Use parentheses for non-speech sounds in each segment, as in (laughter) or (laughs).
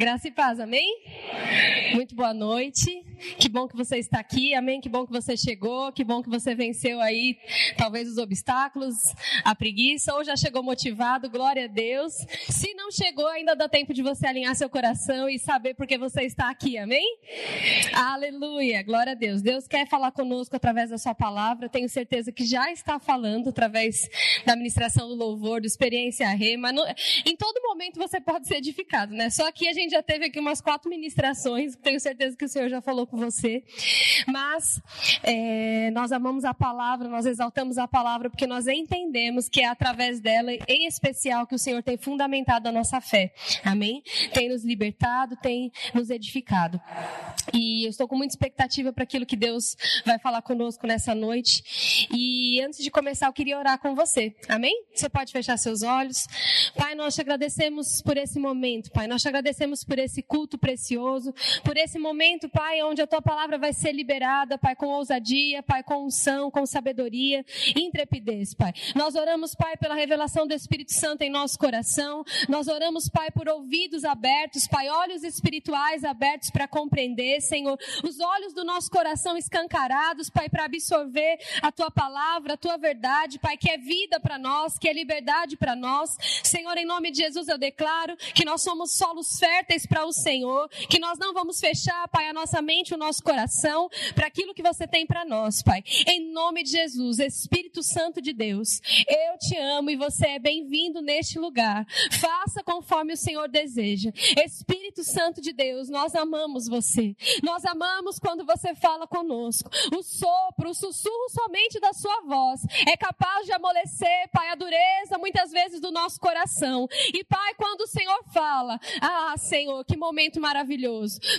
Graça e paz, amém? Muito boa noite. Que bom que você está aqui, amém? Que bom que você chegou, que bom que você venceu aí talvez os obstáculos, a preguiça, ou já chegou motivado, glória a Deus. Se não chegou, ainda dá tempo de você alinhar seu coração e saber por que você está aqui, amém? Aleluia, glória a Deus. Deus quer falar conosco através da sua palavra, tenho certeza que já está falando através da ministração do louvor, do experiência rema. Em todo momento você pode ser edificado, né? Só que a gente já teve aqui umas quatro ministrações, tenho certeza que o Senhor já falou com você. Mas é, nós amamos a palavra, nós exaltamos a palavra porque nós entendemos que é através dela, em especial, que o Senhor tem fundamentado a nossa fé. Amém? Tem nos libertado, tem nos edificado. E eu estou com muita expectativa para aquilo que Deus vai falar conosco nessa noite. E antes de começar, eu queria orar com você. Amém? Você pode fechar seus olhos. Pai, nós te agradecemos por esse momento, Pai. Nós te agradecemos por esse culto precioso, por esse momento, Pai, onde a tua palavra vai ser liberada, Pai, com ousadia, Pai, com unção, com sabedoria intrepidez, Pai. Nós oramos, Pai, pela revelação do Espírito Santo em nosso coração. Nós oramos, Pai, por ouvidos abertos, Pai, olhos espirituais abertos para compreender, Senhor, os olhos do nosso coração escancarados, Pai, para absorver a tua palavra, a tua verdade, Pai, que é vida para nós, que é liberdade para nós. Senhor, em nome de Jesus eu declaro que nós somos solos férteis para o Senhor, que nós não vamos fechar, Pai, a nossa mente, o nosso coração para aquilo que você tem para nós, Pai. Em nome de Jesus, Espírito Santo de Deus, eu te amo e você é bem-vindo neste lugar. Faça conforme o Senhor deseja. Espírito Santo de Deus, nós amamos você. Nós amamos quando você fala conosco. O sopro, o sussurro somente da sua voz é capaz de amolecer, Pai, a dureza muitas vezes do nosso coração. E Pai, quando o Senhor fala, ah, Senhor, que momento maravilhoso.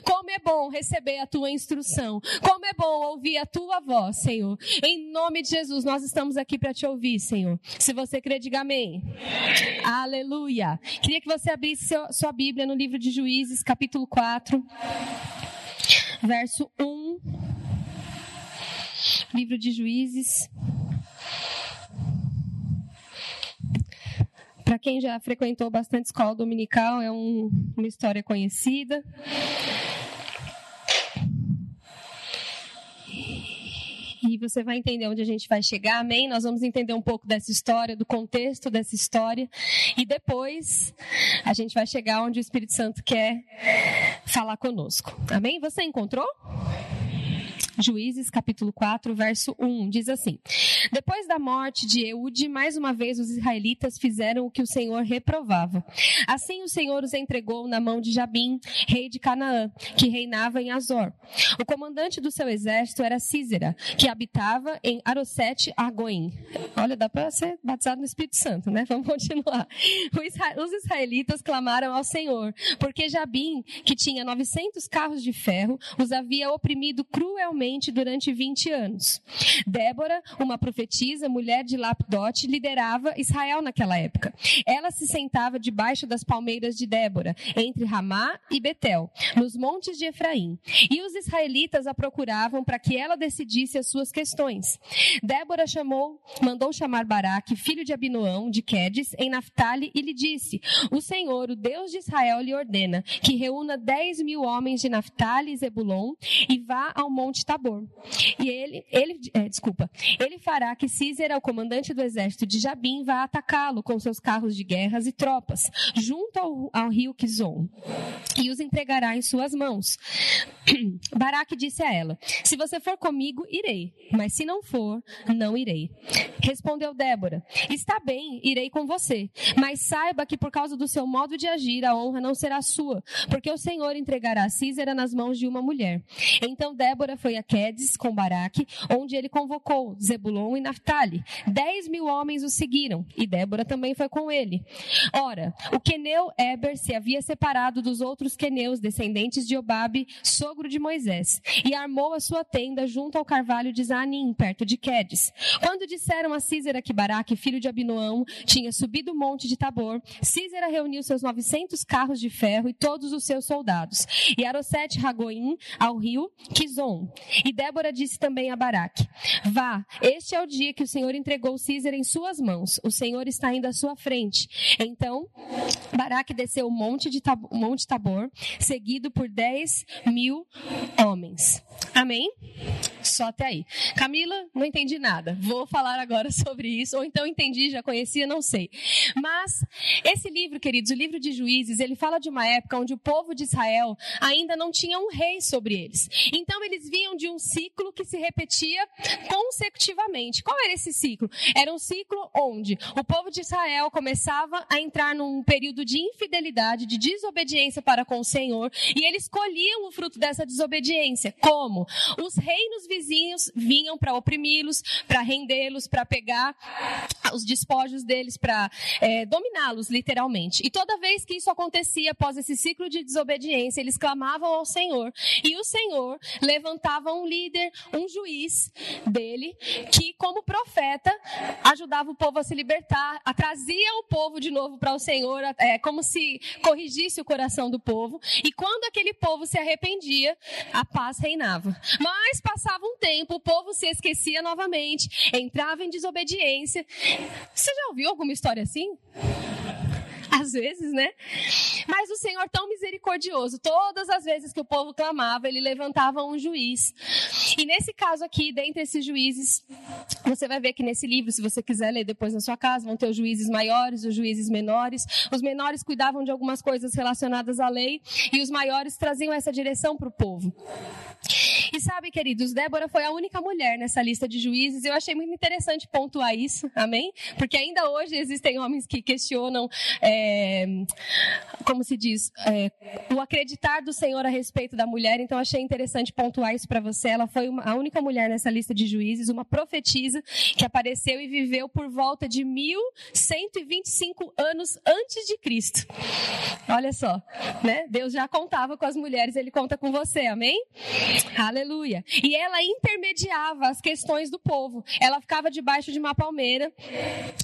Como é bom receber a tua instrução. Como é bom ouvir a tua voz, Senhor. Em nome de Jesus, nós estamos aqui para te ouvir, Senhor. Se você crê, diga amém. Aleluia. Queria que você abrisse seu, sua Bíblia no livro de Juízes, capítulo 4, verso 1. Livro de Juízes. Para quem já frequentou bastante escola dominical, é um, uma história conhecida. E você vai entender onde a gente vai chegar, amém? Nós vamos entender um pouco dessa história, do contexto dessa história. E depois a gente vai chegar onde o Espírito Santo quer falar conosco. Amém? Você encontrou? Juízes capítulo 4, verso 1, diz assim: Depois da morte de Eude, mais uma vez os israelitas fizeram o que o Senhor reprovava. Assim o Senhor os entregou na mão de Jabim, rei de Canaã, que reinava em Azor. O comandante do seu exército era Císera, que habitava em Arosete Argoim. Olha, dá para ser batizado no Espírito Santo, né? Vamos continuar. Os israelitas clamaram ao Senhor, porque Jabim, que tinha 900 carros de ferro, os havia oprimido cruelmente durante 20 anos. Débora, uma profetisa, mulher de Lapdote, liderava Israel naquela época. Ela se sentava debaixo das palmeiras de Débora, entre Ramá e Betel, nos montes de Efraim. E os israelitas a procuravam para que ela decidisse as suas questões. Débora chamou, mandou chamar Baraque, filho de Abinoão, de Quedes, em Naphtali, e lhe disse: O Senhor, o Deus de Israel, lhe ordena que reúna dez mil homens de Naphtali e Zebulon e vá ao monte Tabor. E ele, ele é, desculpa, ele fará que Císera, o comandante do exército de Jabim, vá atacá-lo com seus carros de guerras e tropas, junto ao, ao rio Kizon, e os entregará em suas mãos. (clears throat) Baraque disse a ela: Se você for comigo, irei, mas se não for, não irei. Respondeu Débora: Está bem, irei com você, mas saiba que por causa do seu modo de agir, a honra não será sua, porque o Senhor entregará Císera nas mãos de uma mulher. Então Débora foi a Quedes com Baraque, onde ele convocou Zebulon e Naphtali. Dez mil homens o seguiram, e Débora também foi com ele. Ora, o queneu Eber se havia separado dos outros queneus, descendentes de Obabe, sogro de Moisés, e armou a sua tenda junto ao carvalho de Zanim, perto de Quedes. Quando disseram a Císera que Baraque, filho de Abinoão, tinha subido o monte de Tabor, Císera reuniu seus novecentos carros de ferro e todos os seus soldados, e Arosete Ragoim ao rio Kizon. E Débora disse também a Baraque: Vá, este é o dia que o Senhor entregou Císera em suas mãos. O Senhor está indo à sua frente. Então, Baraque desceu o monte de Tabor, monte Tabor, seguido por 10 mil homens. Amém? Só até aí. Camila, não entendi nada. Vou falar agora (laughs) sobre isso, ou então entendi, já conhecia, não sei. Mas esse livro, queridos, o livro de Juízes, ele fala de uma época onde o povo de Israel ainda não tinha um rei sobre eles. Então eles vinham de um ciclo que se repetia consecutivamente. Qual era esse ciclo? Era um ciclo onde o povo de Israel começava a entrar num período de infidelidade, de desobediência para com o Senhor, e eles colhiam o fruto dessa desobediência. Como? Os reinos vizinhos vinham para oprimi-los, para rendê-los, para pegar os despojos deles, para é, dominá-los, literalmente. E toda vez que isso acontecia, após esse ciclo de desobediência, eles clamavam ao Senhor. E o Senhor levantava um líder, um juiz dele, que, como profeta, ajudava o povo a se libertar, a trazia o povo de novo para o Senhor, é, como se corrigisse o coração do povo. E quando aquele povo se arrependia, a paz reinava. Mas passava um tempo, o povo se esquecia novamente, entrava em desobediência. Você já ouviu alguma história assim? (laughs) às vezes, né? Mas o Senhor tão misericordioso, todas as vezes que o povo clamava, ele levantava um juiz. E nesse caso aqui, dentre esses juízes, você vai ver que nesse livro, se você quiser ler depois na sua casa, vão ter os juízes maiores, os juízes menores. Os menores cuidavam de algumas coisas relacionadas à lei e os maiores traziam essa direção para o povo. E sabe, queridos, Débora foi a única mulher nessa lista de juízes. Eu achei muito interessante pontuar isso, amém? Porque ainda hoje existem homens que questionam, é, como se diz, é, o acreditar do Senhor a respeito da mulher. Então, achei interessante pontuar isso para você. Ela foi uma, a única mulher nessa lista de juízes, uma profetisa que apareceu e viveu por volta de 1125 anos antes de Cristo. Olha só, né? Deus já contava com as mulheres, ele conta com você, amém? Aleluia. E ela intermediava as questões do povo. Ela ficava debaixo de uma palmeira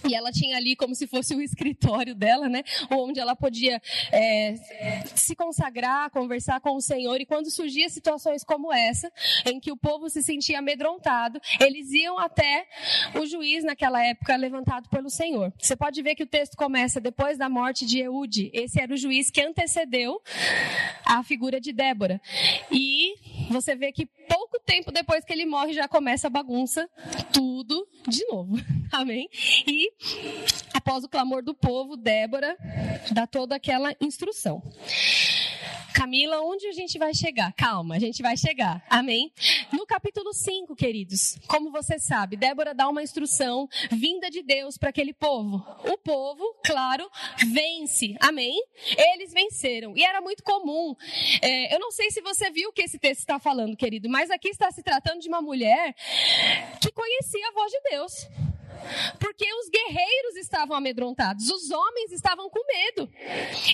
e ela tinha ali como se fosse o escritório dela, né? Onde ela podia é, se consagrar, conversar com o Senhor. E quando surgia situações como essa, em que o povo se sentia amedrontado, eles iam até o juiz naquela época levantado pelo Senhor. Você pode ver que o texto começa depois da morte de Eude. Esse era o juiz que antecedeu a figura de Débora. E você vê que pouco tempo depois que ele morre já começa a bagunça, tudo de novo. (laughs) Amém? E após o clamor do povo, Débora dá toda aquela instrução. Camila, onde a gente vai chegar? Calma, a gente vai chegar. Amém? No capítulo 5, queridos, como você sabe, Débora dá uma instrução vinda de Deus para aquele povo. O povo, claro, vence. Amém? Eles venceram. E era muito comum. É, eu não sei se você viu o que esse texto está falando, querido, mas aqui está se tratando de uma mulher que conhecia a voz de Deus. Porque os guerreiros estavam amedrontados, os homens estavam com medo.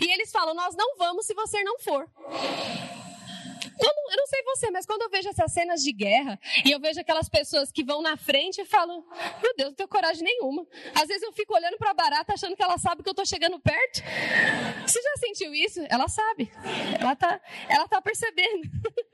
E eles falam: Nós não vamos se você não for. Eu não sei você, mas quando eu vejo essas cenas de guerra e eu vejo aquelas pessoas que vão na frente e falam: Meu Deus, não tenho coragem nenhuma. Às vezes eu fico olhando para a barata achando que ela sabe que eu estou chegando perto. Você já sentiu isso? Ela sabe. Ela tá, ela tá percebendo. (laughs)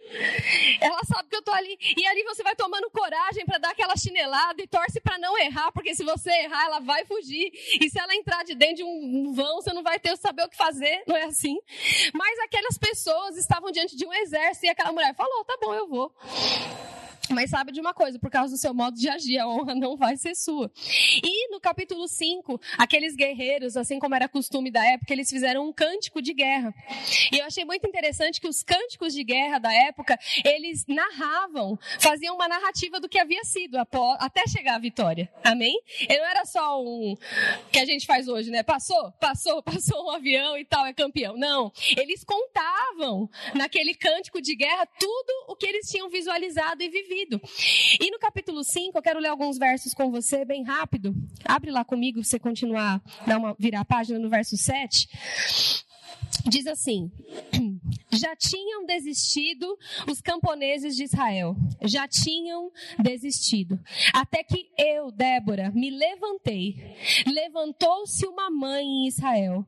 Ela sabe que eu tô ali. E ali você vai tomando coragem para dar aquela chinelada e torce para não errar, porque se você errar, ela vai fugir. E se ela entrar de dentro de um vão, você não vai ter saber o que fazer, não é assim? Mas aquelas pessoas estavam diante de um exército e aquela mulher falou: "Tá bom, eu vou". Mas sabe de uma coisa, por causa do seu modo de agir, a honra não vai ser sua. E no capítulo 5, aqueles guerreiros, assim como era costume da época, eles fizeram um cântico de guerra. E eu achei muito interessante que os cânticos de guerra da época, eles narravam, faziam uma narrativa do que havia sido até chegar à vitória. Amém? E não era só um que a gente faz hoje, né? Passou, passou, (laughs) passou um avião e tal, é campeão. Não. Eles contavam naquele cântico de guerra tudo o que eles tinham visualizado e vivido. E no capítulo 5, eu quero ler alguns versos com você, bem rápido. Abre lá comigo, você continuar, uma, virar a página no verso 7. Diz assim: (clears throat) já tinham desistido os camponeses de Israel. Já tinham desistido. Até que eu, Débora, me levantei. Levantou-se uma mãe em Israel.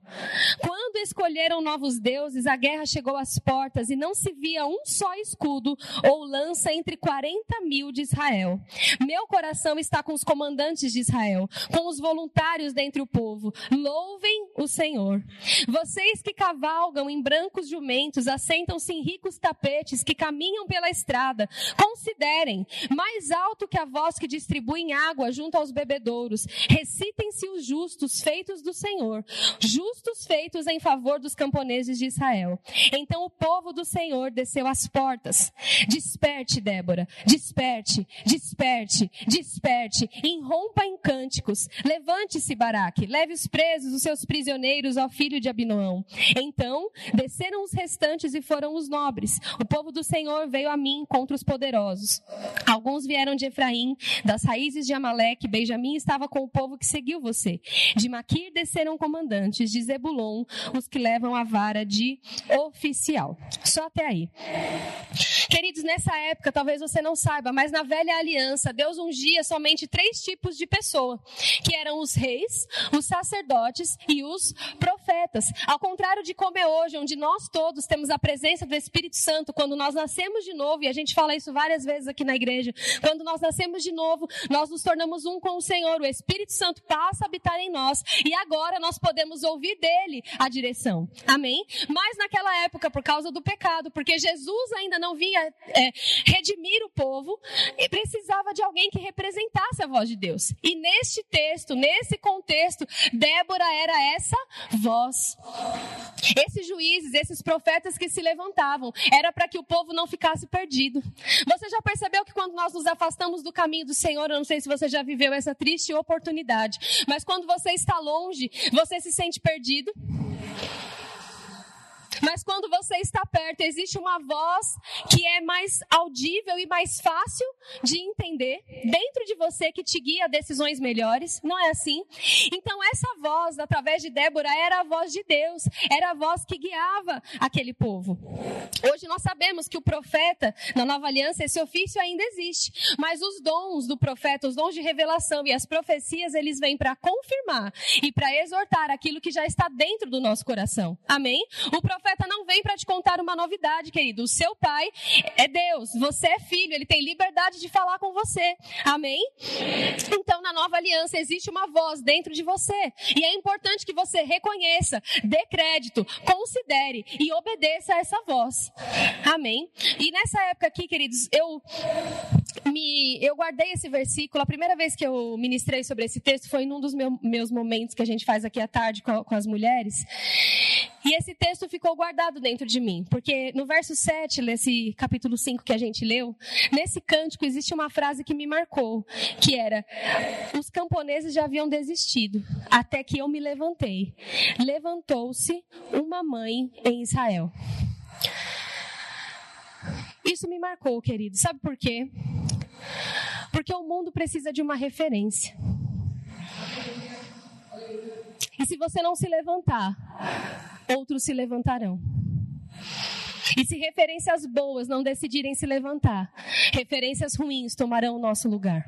Quando escolheram novos deuses, a guerra chegou às portas e não se via um só escudo ou lança entre 40 mil de Israel. Meu coração está com os comandantes de Israel, com os voluntários dentre o povo. Louvem o Senhor. Vocês que cavalgam em brancos jumentos, assentam-se em ricos tapetes que caminham pela estrada. Considerem, mais alto que a voz que distribuem água junto aos bebedouros, recitem-se os justos feitos do Senhor, justos feitos em favor dos camponeses de Israel. Então o povo do Senhor desceu às portas. Desperte, Débora, desperte, desperte, desperte, irrompa em cânticos. Levante-se, Baraque, leve os presos, os seus prisioneiros, ao filho de Abinoão. Então desceram os restantes e foram os nobres. O povo do Senhor veio a mim contra os poderosos. Alguns vieram de Efraim, das raízes de Amaleque. Benjamim estava com o povo que seguiu você. De Maquir desceram comandantes, de Zebulon, os que levam a vara de oficial. Só até aí. Queridos, nessa época, talvez você não saiba, mas na velha aliança, Deus ungia somente três tipos de pessoa, que eram os reis, os sacerdotes e os profetas. Ao contrário de como é hoje, onde nós todos temos a presença do Espírito Santo, quando nós nascemos de novo, e a gente fala isso várias vezes aqui na igreja, quando nós nascemos de novo, nós nos tornamos um com o Senhor, o Espírito Santo passa a habitar em nós, e agora nós podemos ouvir dele a direção. Amém? Mas naquela época, por causa do pecado, porque Jesus ainda não vinha é, redimir o povo, e precisava de alguém que representasse a voz de Deus. E neste texto, nesse contexto, Débora era essa voz. Esses juízes, esses profetas que se levantavam, era para que o povo não ficasse perdido. Você já percebeu que quando nós nos afastamos do caminho do Senhor, eu não sei se você já viveu essa triste oportunidade, mas quando você está longe, você se sente perdido? Mas quando você está perto, existe uma voz que é mais audível e mais fácil de entender dentro de você que te guia a decisões melhores. Não é assim? Então essa voz, através de Débora, era a voz de Deus, era a voz que guiava aquele povo. Hoje nós sabemos que o profeta, na nova aliança, esse ofício ainda existe, mas os dons do profeta, os dons de revelação e as profecias, eles vêm para confirmar e para exortar aquilo que já está dentro do nosso coração. Amém? O profeta profeta não vem para te contar uma novidade, querido. O seu pai é Deus, você é filho, ele tem liberdade de falar com você. Amém? Então, na nova aliança, existe uma voz dentro de você. E é importante que você reconheça, dê crédito, considere e obedeça a essa voz. Amém? E nessa época aqui, queridos, eu me, eu guardei esse versículo. A primeira vez que eu ministrei sobre esse texto foi num dos meu, meus momentos que a gente faz aqui à tarde com, com as mulheres. E esse texto ficou guardado dentro de mim, porque no verso 7, nesse capítulo 5 que a gente leu, nesse cântico existe uma frase que me marcou, que era: Os camponeses já haviam desistido, até que eu me levantei. Levantou-se uma mãe em Israel. Isso me marcou, querido. Sabe por quê? Porque o mundo precisa de uma referência. E se você não se levantar, outros se levantarão. E se referências boas não decidirem se levantar, referências ruins tomarão o nosso lugar.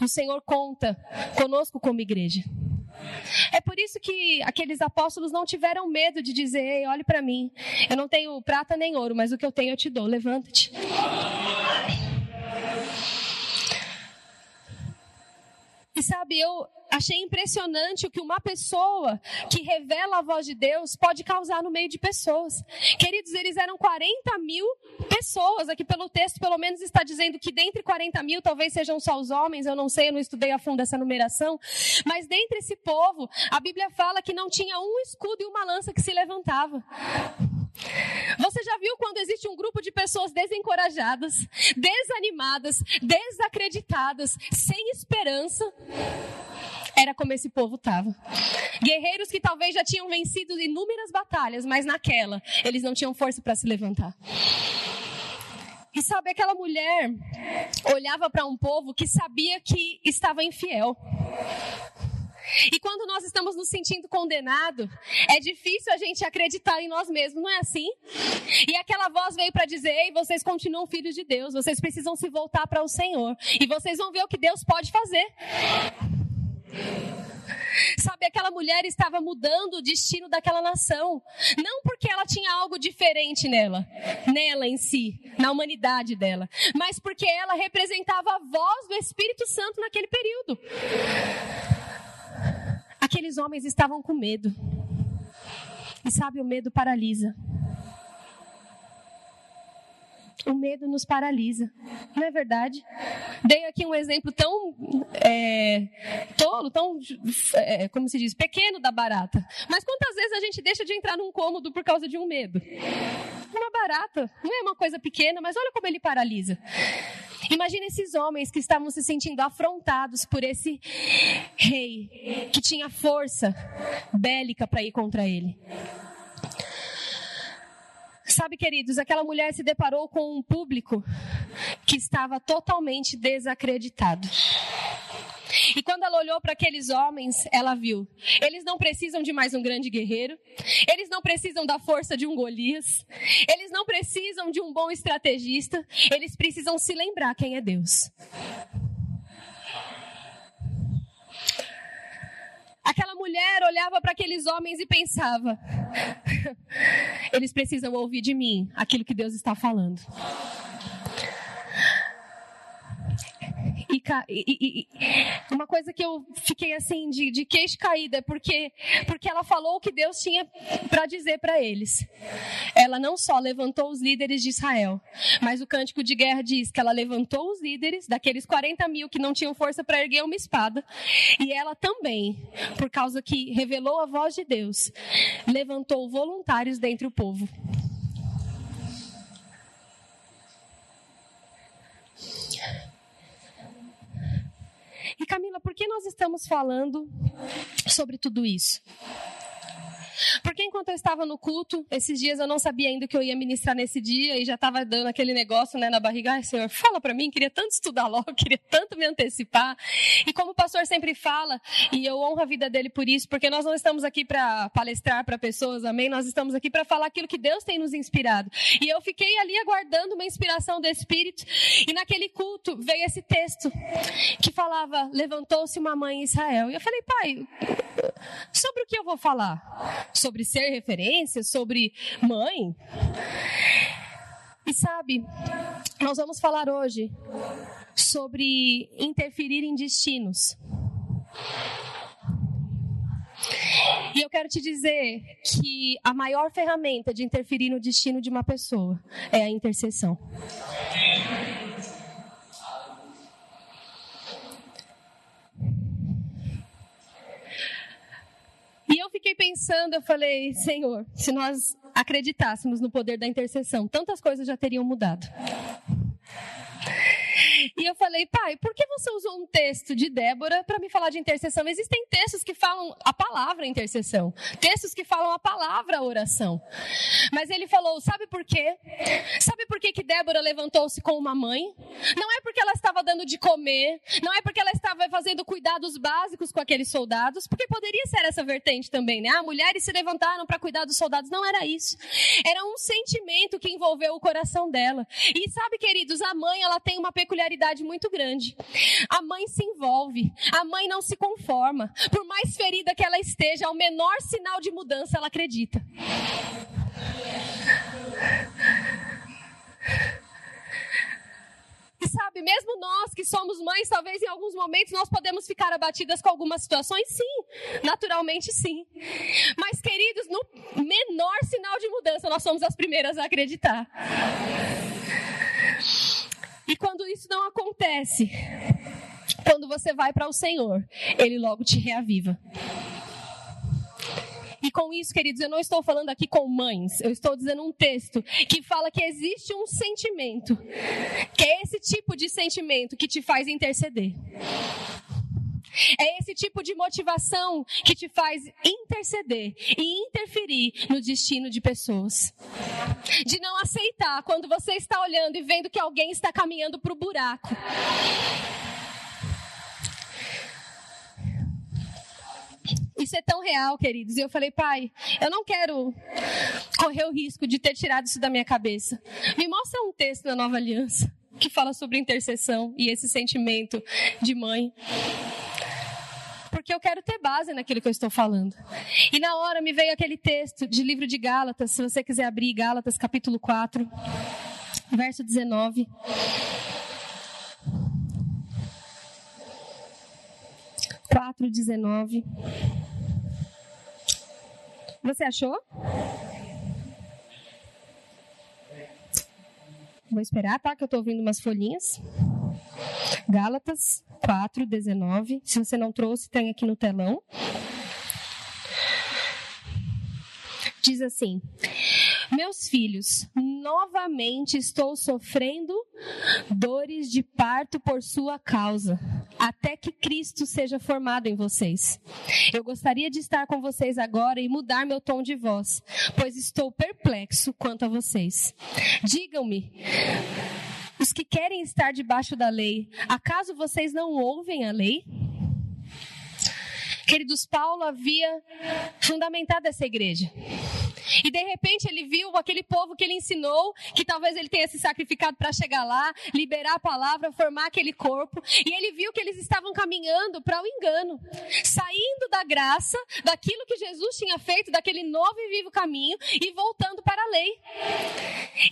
O Senhor conta conosco como igreja. É por isso que aqueles apóstolos não tiveram medo de dizer: Ei, olhe para mim, eu não tenho prata nem ouro, mas o que eu tenho eu te dou, levanta-te. E sabe, eu achei impressionante o que uma pessoa que revela a voz de Deus pode causar no meio de pessoas. Queridos, eles eram 40 mil pessoas. Aqui pelo texto, pelo menos, está dizendo que dentre 40 mil, talvez sejam só os homens. Eu não sei, eu não estudei a fundo essa numeração. Mas dentre esse povo, a Bíblia fala que não tinha um escudo e uma lança que se levantava. Você já viu quando existe um grupo de pessoas desencorajadas, desanimadas, desacreditadas, sem esperança? Era como esse povo estava. Guerreiros que talvez já tinham vencido inúmeras batalhas, mas naquela eles não tinham força para se levantar. E sabe, aquela mulher olhava para um povo que sabia que estava infiel. E quando nós estamos nos sentindo condenados, é difícil a gente acreditar em nós mesmos, não é assim? E aquela voz veio para dizer: Ei, vocês continuam filhos de Deus, vocês precisam se voltar para o Senhor. E vocês vão ver o que Deus pode fazer. Sabe, aquela mulher estava mudando o destino daquela nação. Não porque ela tinha algo diferente nela, nela em si, na humanidade dela, mas porque ela representava a voz do Espírito Santo naquele período. Aqueles homens estavam com medo. E sabe, o medo paralisa. O medo nos paralisa, não é verdade? Dei aqui um exemplo tão é, tolo, tão, é, como se diz, pequeno da barata. Mas quantas vezes a gente deixa de entrar num cômodo por causa de um medo? Uma barata, não é uma coisa pequena, mas olha como ele paralisa. Imagina esses homens que estavam se sentindo afrontados por esse rei que tinha força bélica para ir contra ele. Sabe, queridos, aquela mulher se deparou com um público que estava totalmente desacreditado. E quando ela olhou para aqueles homens, ela viu: eles não precisam de mais um grande guerreiro, eles não precisam da força de um Golias, eles não precisam de um bom estrategista, eles precisam se lembrar quem é Deus. Aquela mulher olhava para aqueles homens e pensava: (laughs) eles precisam ouvir de mim aquilo que Deus está falando. E, e, e, uma coisa que eu fiquei assim de, de queixo caída porque porque ela falou o que Deus tinha para dizer para eles. Ela não só levantou os líderes de Israel, mas o cântico de guerra diz que ela levantou os líderes daqueles 40 mil que não tinham força para erguer uma espada e ela também, por causa que revelou a voz de Deus, levantou voluntários dentre o povo. E Camila, por que nós estamos falando sobre tudo isso? Porque enquanto eu estava no culto, esses dias eu não sabia ainda que eu ia ministrar nesse dia e já estava dando aquele negócio né, na barriga. Ai, Senhor, fala para mim, queria tanto estudar logo, (laughs) queria tanto me antecipar. E como o pastor sempre fala, e eu honro a vida dele por isso, porque nós não estamos aqui para palestrar para pessoas, amém? Nós estamos aqui para falar aquilo que Deus tem nos inspirado. E eu fiquei ali aguardando uma inspiração do Espírito, e naquele culto veio esse texto que falava: Levantou-se uma mãe em Israel. E eu falei, pai, sobre o que eu vou falar? Sobre ser referência, sobre mãe. E sabe, nós vamos falar hoje sobre interferir em destinos. E eu quero te dizer que a maior ferramenta de interferir no destino de uma pessoa é a intercessão. Fiquei pensando, eu falei, Senhor, se nós acreditássemos no poder da intercessão, tantas coisas já teriam mudado. E eu falei, pai, por que você usou um texto de Débora para me falar de intercessão? Existem textos que falam a palavra intercessão, textos que falam a palavra oração. Mas ele falou, sabe por quê? Sabe por que, que Débora levantou-se com uma mãe? Não é porque ela estava dando de comer, não é porque ela estava fazendo cuidados básicos com aqueles soldados, porque poderia ser essa vertente também, né? Ah, mulheres se levantaram para cuidar dos soldados. Não era isso. Era um sentimento que envolveu o coração dela. E sabe, queridos, a mãe, ela tem uma peculiaridade muito grande. A mãe se envolve, a mãe não se conforma. Por mais ferida que ela esteja, ao menor sinal de mudança, ela acredita. E sabe, mesmo nós que somos mães, talvez em alguns momentos nós podemos ficar abatidas com algumas situações, sim, naturalmente sim. Mas, queridos, no menor sinal de mudança, nós somos as primeiras a acreditar. E quando isso não acontece, quando você vai para o Senhor, Ele logo te reaviva. E com isso, queridos, eu não estou falando aqui com mães, eu estou dizendo um texto que fala que existe um sentimento, que é esse tipo de sentimento que te faz interceder. É esse tipo de motivação que te faz interceder e interferir no destino de pessoas. De não aceitar quando você está olhando e vendo que alguém está caminhando para o buraco. Isso é tão real, queridos. E eu falei, pai, eu não quero correr o risco de ter tirado isso da minha cabeça. Me mostra um texto na nova aliança que fala sobre intercessão e esse sentimento de mãe porque eu quero ter base naquilo que eu estou falando. E na hora me veio aquele texto de livro de Gálatas, se você quiser abrir Gálatas capítulo 4, verso 19. Quatro, dezenove. Você achou? Vou esperar, tá? Que eu estou ouvindo umas folhinhas. Gálatas 4, 19. Se você não trouxe, tem aqui no telão. Diz assim: Meus filhos, novamente estou sofrendo dores de parto por sua causa, até que Cristo seja formado em vocês. Eu gostaria de estar com vocês agora e mudar meu tom de voz, pois estou perplexo quanto a vocês. Digam-me, os que querem estar debaixo da lei, acaso vocês não ouvem a lei? Queridos, Paulo havia fundamentado essa igreja. E de repente ele viu aquele povo que ele ensinou, que talvez ele tenha se sacrificado para chegar lá, liberar a palavra, formar aquele corpo. E ele viu que eles estavam caminhando para o engano, saindo da graça, daquilo que Jesus tinha feito, daquele novo e vivo caminho, e voltando para a lei.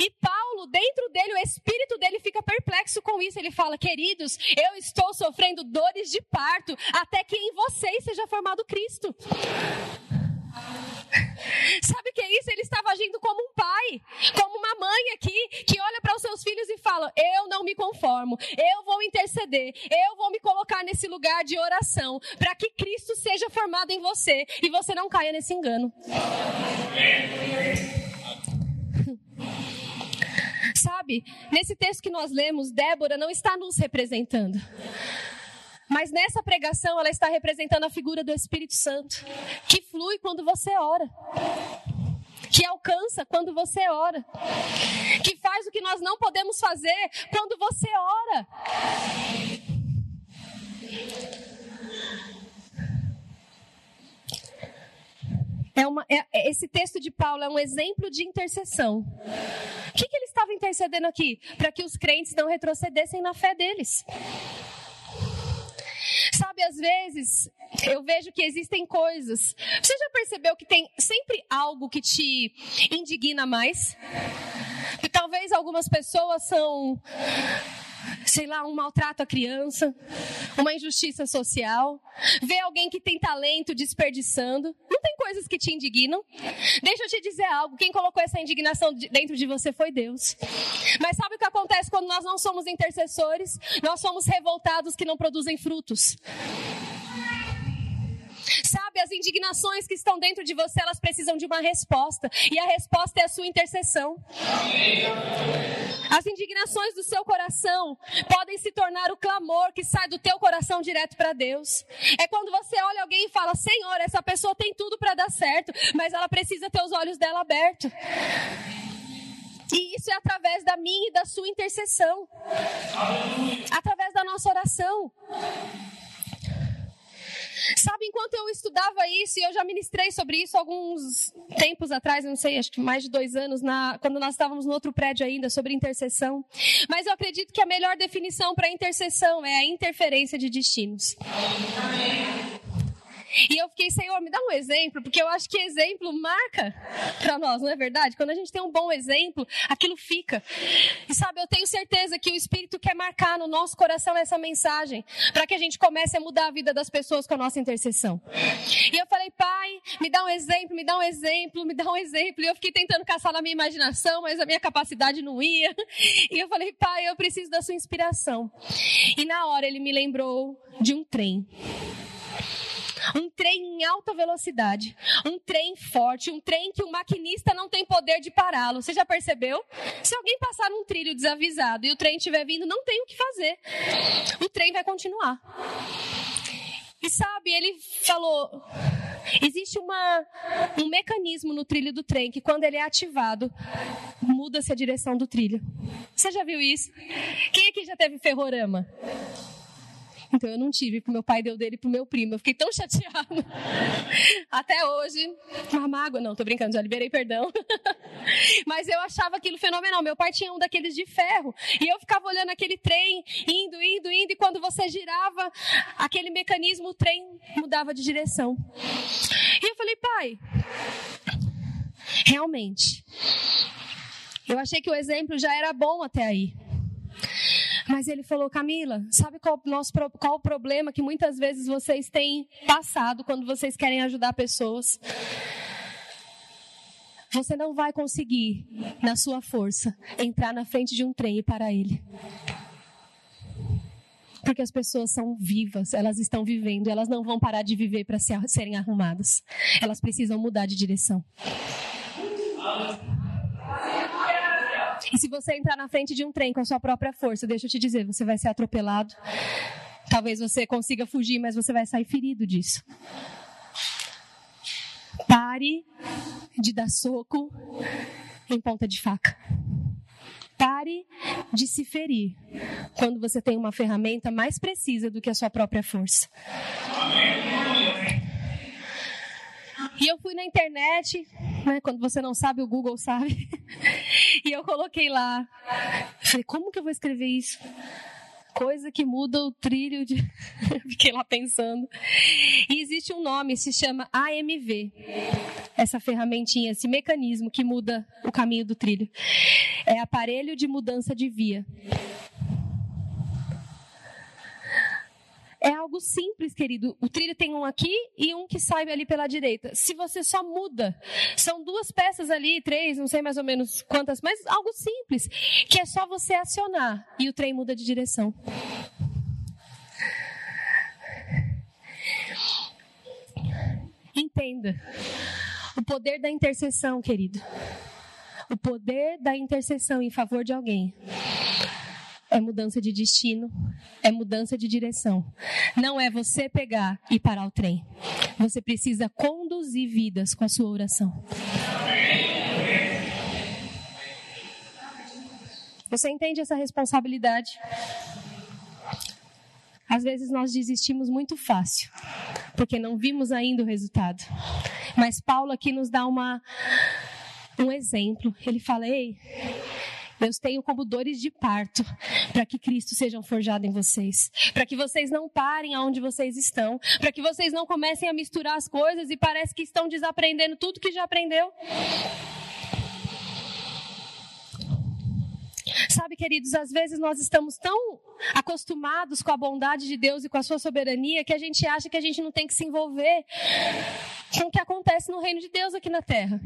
E Paulo, dentro dele, o espírito dele fica perplexo com isso. Ele fala: Queridos, eu estou sofrendo dores de parto, até que em vocês seja formado Cristo. (laughs) Sabe o que é isso? Ele estava agindo como um pai, como uma mãe aqui, que olha para os seus filhos e fala: Eu não me conformo, eu vou interceder, eu vou me colocar nesse lugar de oração, para que Cristo seja formado em você e você não caia nesse engano. (laughs) Sabe, nesse texto que nós lemos, Débora não está nos representando. Mas nessa pregação ela está representando a figura do Espírito Santo, que flui quando você ora. Que alcança quando você ora. Que faz o que nós não podemos fazer quando você ora. É uma, é, é, esse texto de Paulo é um exemplo de intercessão. O que, que ele estava intercedendo aqui? Para que os crentes não retrocedessem na fé deles. Sabe, às vezes eu vejo que existem coisas. Você já percebeu que tem sempre algo que te indigna mais? Que talvez algumas pessoas são sei lá, um maltrato à criança, uma injustiça social, ver alguém que tem talento desperdiçando. Não tem coisas que te indignam? Deixa eu te dizer algo: quem colocou essa indignação dentro de você foi Deus. Mas sabe o que acontece quando nós não somos intercessores? Nós somos revoltados que não produzem frutos. Sabe, as indignações que estão dentro de você, elas precisam de uma resposta. E a resposta é a sua intercessão. As indignações do seu coração podem se tornar o clamor que sai do teu coração direto para Deus. É quando você olha alguém e fala: Senhor, essa pessoa tem tudo para dar certo, mas ela precisa ter os olhos dela abertos. E isso é através da minha e da sua intercessão. Através da nossa oração. Sabe, enquanto eu estudava isso, e eu já ministrei sobre isso alguns tempos atrás, não sei, acho que mais de dois anos, na, quando nós estávamos no outro prédio ainda, sobre intercessão. Mas eu acredito que a melhor definição para intercessão é a interferência de destinos. Amém. E eu fiquei, Senhor, me dá um exemplo, porque eu acho que exemplo marca para nós, não é verdade? Quando a gente tem um bom exemplo, aquilo fica. E sabe, eu tenho certeza que o Espírito quer marcar no nosso coração essa mensagem, para que a gente comece a mudar a vida das pessoas com a nossa intercessão. E eu falei, Pai, me dá um exemplo, me dá um exemplo, me dá um exemplo. E eu fiquei tentando caçar na minha imaginação, mas a minha capacidade não ia. E eu falei, Pai, eu preciso da sua inspiração. E na hora ele me lembrou de um trem. Um trem em alta velocidade, um trem forte, um trem que o maquinista não tem poder de pará-lo. Você já percebeu? Se alguém passar num trilho desavisado e o trem estiver vindo, não tem o que fazer. O trem vai continuar. E sabe, ele falou: existe uma, um mecanismo no trilho do trem que, quando ele é ativado, muda-se a direção do trilho. Você já viu isso? Quem aqui já teve ferrorama? Então eu não tive, porque meu pai deu dele pro meu primo. Eu fiquei tão chateada. (laughs) Até hoje, uma mágoa, não, tô brincando, já liberei perdão. (laughs) Mas eu achava aquilo fenomenal. Meu pai tinha um daqueles de ferro. E eu ficava olhando aquele trem, indo, indo, indo. E quando você girava aquele mecanismo, o trem mudava de direção. E eu falei, pai, realmente. Eu achei que o exemplo já era bom até aí. Mas ele falou, Camila, sabe qual, nosso, qual o problema que muitas vezes vocês têm passado quando vocês querem ajudar pessoas? Você não vai conseguir, na sua força, entrar na frente de um trem e parar ele. Porque as pessoas são vivas, elas estão vivendo, elas não vão parar de viver para serem arrumadas. Elas precisam mudar de direção. E se você entrar na frente de um trem com a sua própria força, deixa eu te dizer, você vai ser atropelado. Talvez você consiga fugir, mas você vai sair ferido disso. Pare de dar soco em ponta de faca. Pare de se ferir quando você tem uma ferramenta mais precisa do que a sua própria força. E eu fui na internet, né, quando você não sabe, o Google sabe. (laughs) E eu coloquei lá. Falei, como que eu vou escrever isso? Coisa que muda o trilho de. (laughs) Fiquei lá pensando. E existe um nome, se chama AMV. Essa ferramentinha, esse mecanismo que muda o caminho do trilho. É aparelho de mudança de via. É algo simples, querido. O trilho tem um aqui e um que sai ali pela direita. Se você só muda, são duas peças ali, três, não sei mais ou menos quantas, mas algo simples, que é só você acionar e o trem muda de direção. Entenda o poder da intercessão, querido. O poder da intercessão em favor de alguém é mudança de destino, é mudança de direção. Não é você pegar e parar o trem. Você precisa conduzir vidas com a sua oração. Você entende essa responsabilidade? Às vezes nós desistimos muito fácil, porque não vimos ainda o resultado. Mas Paulo aqui nos dá uma, um exemplo. Ele fala: Ei, eu tenho como dores de parto para que Cristo seja forjado em vocês. Para que vocês não parem aonde vocês estão. Para que vocês não comecem a misturar as coisas e parece que estão desaprendendo tudo que já aprendeu. Sabe, queridos, às vezes nós estamos tão acostumados com a bondade de Deus e com a sua soberania que a gente acha que a gente não tem que se envolver com o que acontece no reino de Deus aqui na terra.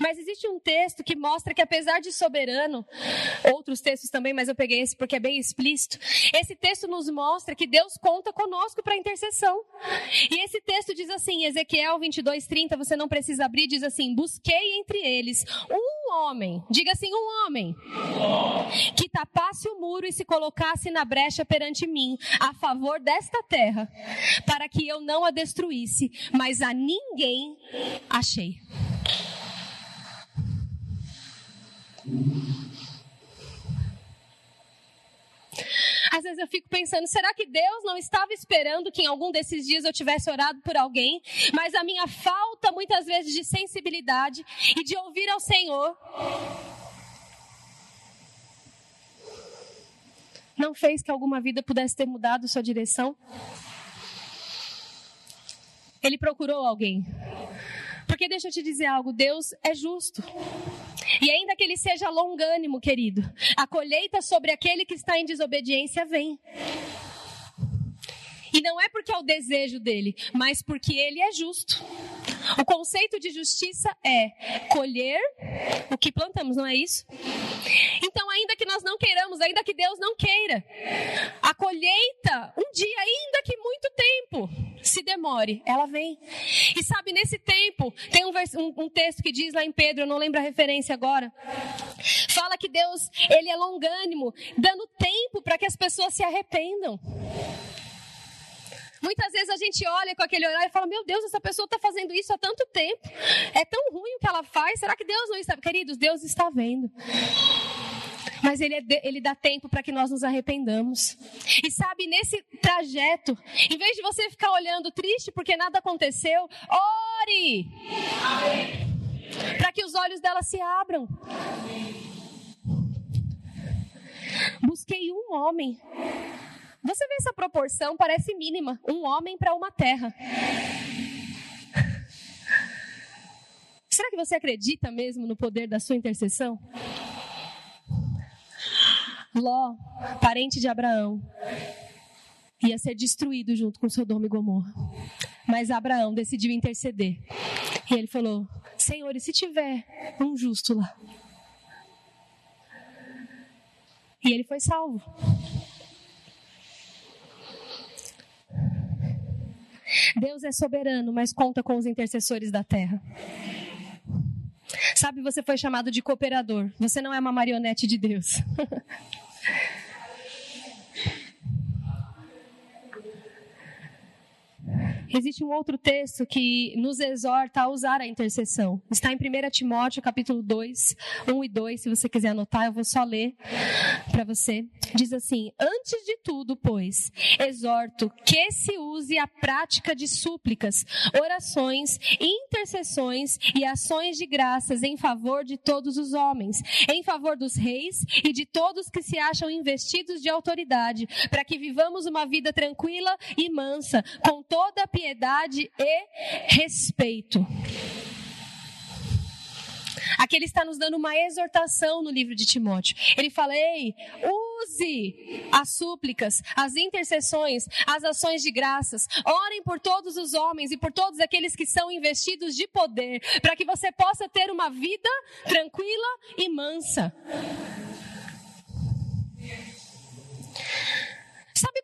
Mas existe um texto que mostra que, apesar de soberano, outros textos também, mas eu peguei esse porque é bem explícito. Esse texto nos mostra que Deus conta conosco para intercessão. E esse texto diz assim, Ezequiel 22, 30, você não precisa abrir, diz assim: Busquei entre eles um homem, diga assim, um homem, que tapasse o muro e se colocasse na brecha perante mim, a favor desta terra, para que eu não a destruísse, mas a ninguém achei. Às vezes eu fico pensando, será que Deus não estava esperando que em algum desses dias eu tivesse orado por alguém, mas a minha falta muitas vezes de sensibilidade e de ouvir ao Senhor não fez que alguma vida pudesse ter mudado sua direção? Ele procurou alguém. Porque deixa eu te dizer algo, Deus é justo. E ainda que ele seja longânimo, querido, a colheita sobre aquele que está em desobediência vem. E não é porque é o desejo dele, mas porque ele é justo. O conceito de justiça é colher o que plantamos, não é isso? Então, ainda que nós não queiramos, ainda que Deus não queira, a colheita, um dia, ainda que muito tempo, se demore, ela vem. E sabe, nesse tempo, tem um, um, um, texto que diz lá em Pedro, eu não lembro a referência agora, fala que Deus, ele é longânimo, dando tempo para que as pessoas se arrependam. Muitas vezes a gente olha com aquele olhar e fala: Meu Deus, essa pessoa está fazendo isso há tanto tempo. É tão ruim o que ela faz. Será que Deus não está? Queridos, Deus está vendo. mas ele, é de, ele dá tempo para que nós nos arrependamos. E sabe, nesse trajeto, em vez de você ficar olhando triste porque nada aconteceu, ore! Para que os olhos dela se abram. Busquei um homem. Você vê essa proporção, parece mínima. Um homem para uma terra. Será que você acredita mesmo no poder da sua intercessão? Ló, parente de Abraão, ia ser destruído junto com Sodoma e Gomorra. Mas Abraão decidiu interceder. E ele falou: Senhor, e se tiver um justo lá? E ele foi salvo. Deus é soberano, mas conta com os intercessores da terra. Sabe, você foi chamado de cooperador. Você não é uma marionete de Deus. (laughs) Existe um outro texto que nos exorta a usar a intercessão. Está em 1 Timóteo, capítulo 2, 1 e 2. Se você quiser anotar, eu vou só ler para você. Diz assim: Antes de tudo, pois, exorto que se use a prática de súplicas, orações, intercessões e ações de graças em favor de todos os homens, em favor dos reis e de todos que se acham investidos de autoridade, para que vivamos uma vida tranquila e mansa, com toda a piedade e respeito. Aqui ele está nos dando uma exortação no livro de Timóteo. Ele fala: ei, use as súplicas, as intercessões, as ações de graças. Orem por todos os homens e por todos aqueles que são investidos de poder, para que você possa ter uma vida tranquila e mansa.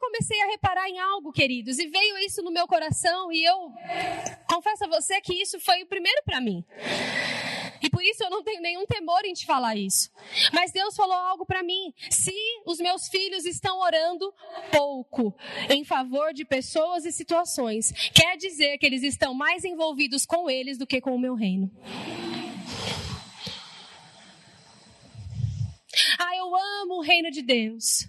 Comecei a reparar em algo, queridos, e veio isso no meu coração, e eu confesso a você que isso foi o primeiro para mim. E por isso eu não tenho nenhum temor em te falar isso. Mas Deus falou algo para mim. Se os meus filhos estão orando pouco em favor de pessoas e situações, quer dizer que eles estão mais envolvidos com eles do que com o meu reino. Ah, eu amo o reino de Deus.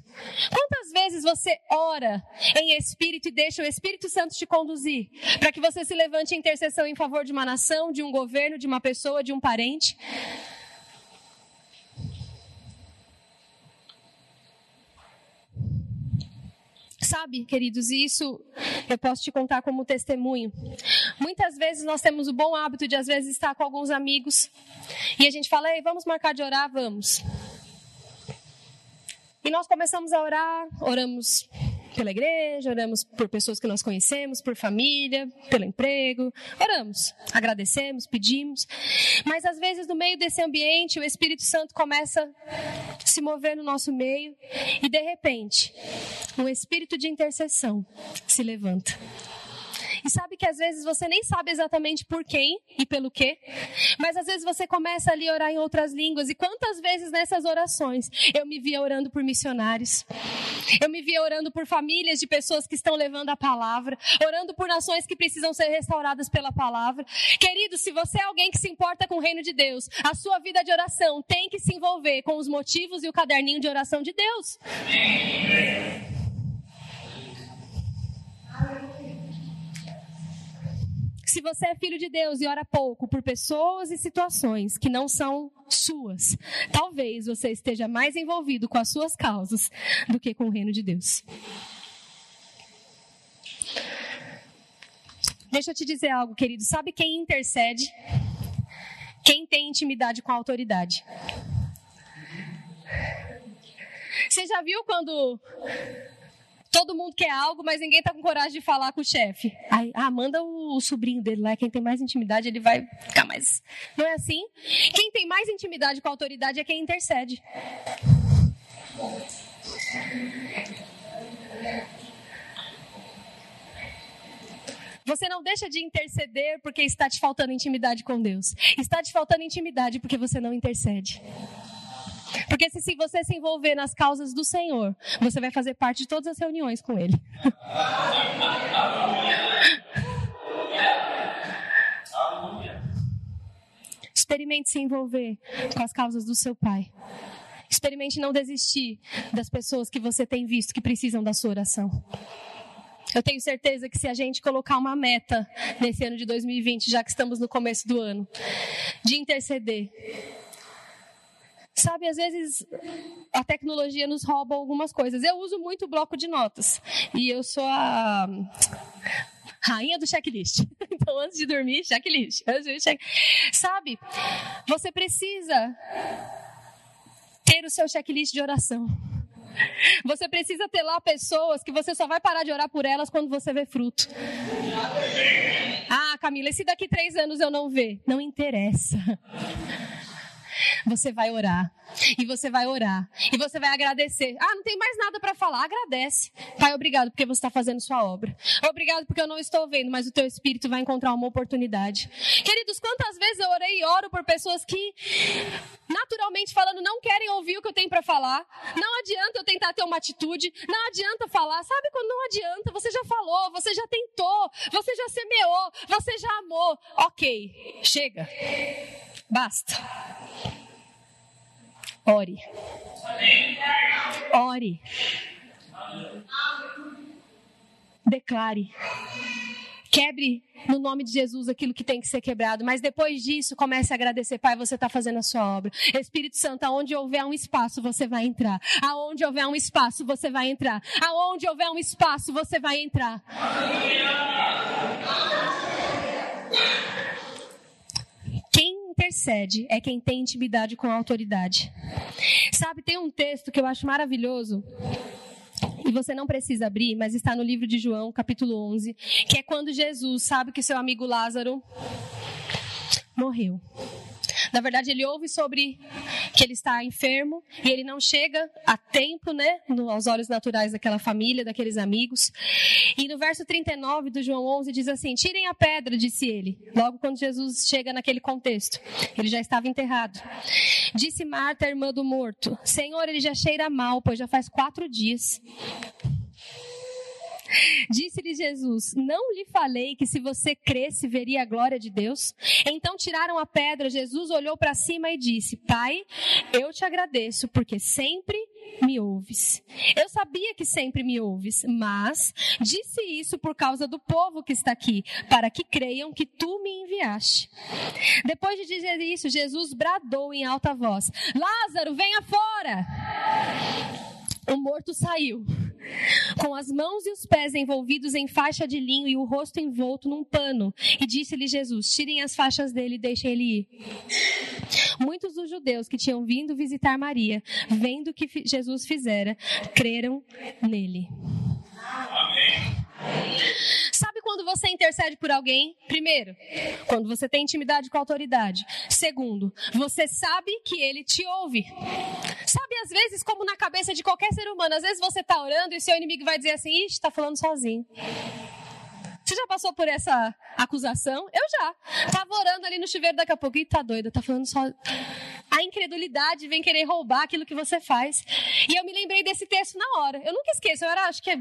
Quantas vezes você ora em espírito e deixa o Espírito Santo te conduzir para que você se levante em intercessão em favor de uma nação, de um governo, de uma pessoa, de um parente? Sabe, queridos, e isso eu posso te contar como testemunho. Muitas vezes nós temos o bom hábito de, às vezes, estar com alguns amigos e a gente fala, ei, vamos marcar de orar? Vamos. E nós começamos a orar, oramos pela igreja, oramos por pessoas que nós conhecemos, por família, pelo emprego, oramos, agradecemos, pedimos. Mas às vezes no meio desse ambiente o Espírito Santo começa a se mover no nosso meio e de repente um espírito de intercessão se levanta. E sabe que às vezes você nem sabe exatamente por quem e pelo quê, mas às vezes você começa ali a orar em outras línguas. E quantas vezes nessas orações eu me via orando por missionários, eu me via orando por famílias de pessoas que estão levando a palavra, orando por nações que precisam ser restauradas pela palavra. Querido, se você é alguém que se importa com o reino de Deus, a sua vida de oração tem que se envolver com os motivos e o caderninho de oração de Deus. Se você é filho de Deus e ora pouco por pessoas e situações que não são suas, talvez você esteja mais envolvido com as suas causas do que com o reino de Deus. Deixa eu te dizer algo, querido. Sabe quem intercede? Quem tem intimidade com a autoridade. Você já viu quando Todo mundo quer algo, mas ninguém tá com coragem de falar com o chefe. Aí, ah, manda o, sobrinho dele lá, quem tem mais intimidade, ele vai ficar mais. Não é assim? Quem tem mais intimidade com a autoridade é quem intercede. Você não deixa de interceder porque está te faltando intimidade com Deus. Está te faltando intimidade porque você não intercede. Porque se, se você se envolver nas causas do Senhor, você vai fazer parte de todas as reuniões com Ele. Experimente se envolver com as causas do seu pai. Experimente não desistir das pessoas que você tem visto que precisam da sua oração. Eu tenho certeza que se a gente colocar uma meta nesse ano de 2020, já que estamos no começo do ano, de interceder, Sabe, às vezes a tecnologia nos rouba algumas coisas. Eu uso muito bloco de notas. E eu sou a rainha do checklist. (laughs) Então, antes de dormir, checklist. check... Sabe, você precisa ter o seu checklist de oração. Você precisa ter lá pessoas que você só vai parar de orar por elas quando você vê fruto. Ah, Camila, e se daqui três anos eu não ver? Não interessa. Você vai orar. E você vai orar. E você vai agradecer. Ah, não tem mais nada para falar. Agradece. Pai, obrigado porque você está fazendo sua obra. Obrigado porque eu não estou vendo, mas o teu espírito vai encontrar uma oportunidade. Queridos, quantas vezes eu orei e oro por pessoas que, naturalmente falando, não querem ouvir o que eu tenho para falar. Não adianta eu tentar ter uma atitude. Não adianta falar. Sabe quando não adianta? Você já falou, você já tentou, você já semeou, você já amou. Ok, chega. Basta. Ore. Ore. Declare. Quebre no nome de Jesus aquilo que tem que ser quebrado. Mas depois disso, comece a agradecer. Pai, você está fazendo a sua obra. Espírito Santo, aonde houver um espaço, você vai entrar. Aonde houver um espaço, você vai entrar. Aonde houver um espaço, você vai entrar. Intercede é quem tem intimidade com a autoridade. Sabe, tem um texto que eu acho maravilhoso. E você não precisa abrir, mas está no livro de João, capítulo 11, que é quando Jesus sabe que seu amigo Lázaro morreu. Na verdade, ele ouve sobre que ele está enfermo e ele não chega a tempo, né, aos olhos naturais daquela família, daqueles amigos. E no verso 39 do João 11 diz assim: Tirem a pedra, disse ele. Logo quando Jesus chega naquele contexto, ele já estava enterrado. Disse Marta, irmã do morto: Senhor, ele já cheira mal, pois já faz quatro dias. (laughs) Disse-lhe Jesus: Não lhe falei que se você cresce veria a glória de Deus? Então tiraram a pedra. Jesus olhou para cima e disse: Pai, eu te agradeço porque sempre me ouves. Eu sabia que sempre me ouves, mas disse isso por causa do povo que está aqui, para que creiam que tu me enviaste. Depois de dizer isso, Jesus bradou em alta voz: Lázaro, venha fora! O morto saiu, com as mãos e os pés envolvidos em faixa de linho e o rosto envolto num pano. E disse-lhe Jesus: Tirem as faixas dele e deixem ele ir. Muitos dos judeus que tinham vindo visitar Maria, vendo o que Jesus fizera, creram nele. Amém. Sabe quando você intercede por alguém? Primeiro, quando você tem intimidade com a autoridade. Segundo, você sabe que ele te ouve. Sabe, às vezes, como na cabeça de qualquer ser humano, às vezes você está orando e seu inimigo vai dizer assim: ixi, está falando sozinho. Você já passou por essa acusação? Eu já. Tava orando ali no chuveiro daqui a pouco e tá doida, tá falando só. A incredulidade vem querer roubar aquilo que você faz. E eu me lembrei desse texto na hora. Eu nunca esqueço, eu era, acho que é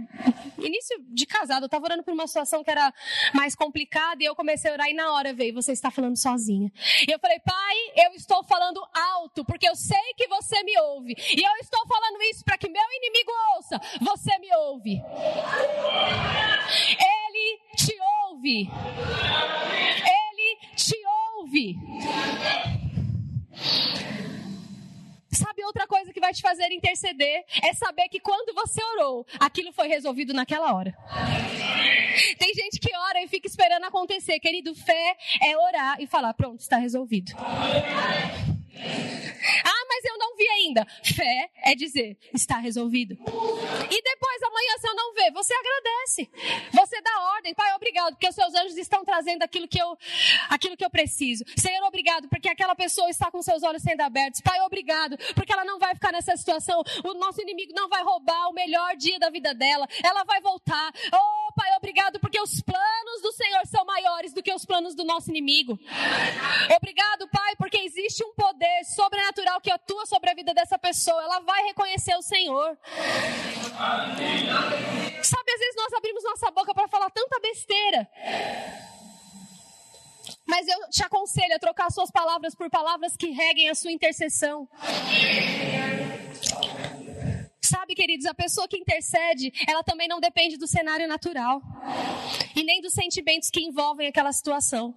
início de casado, eu tava orando por uma situação que era mais complicada e eu comecei a orar e na hora veio, você está falando sozinha. E eu falei, pai, eu estou falando alto, porque eu sei que você me ouve. E eu estou falando isso para que meu inimigo ouça. Você me ouve. Ele te ouve. Ele te ouve. Sabe outra coisa que vai te fazer interceder? É saber que quando você orou, aquilo foi resolvido naquela hora. Tem gente que ora e fica esperando acontecer. Querido, fé é orar e falar: pronto, está resolvido. Ah, mas eu não vi ainda. Fé é dizer, está resolvido. E depois, amanhã, se eu não ver, você agradece. Você dá ordem. Pai, obrigado, porque os seus anjos estão trazendo aquilo que eu, aquilo que eu preciso. Senhor, obrigado, porque aquela pessoa está com seus olhos sendo abertos. Pai, obrigado, porque ela não vai ficar nessa situação. O nosso inimigo não vai roubar o melhor dia da vida dela. Ela vai voltar. Oh, Pai, obrigado, porque os planos do Senhor são maiores do que os planos do nosso inimigo. Obrigado, Pai, porque existe um poder sobrenatural que atua sobre a vida dessa pessoa. Ela vai reconhecer o Senhor. Sabe, às vezes nós abrimos nossa boca para falar tanta besteira. Mas eu te aconselho a trocar suas palavras por palavras que reguem a sua intercessão. Sabe, queridos, a pessoa que intercede, ela também não depende do cenário natural e nem dos sentimentos que envolvem aquela situação.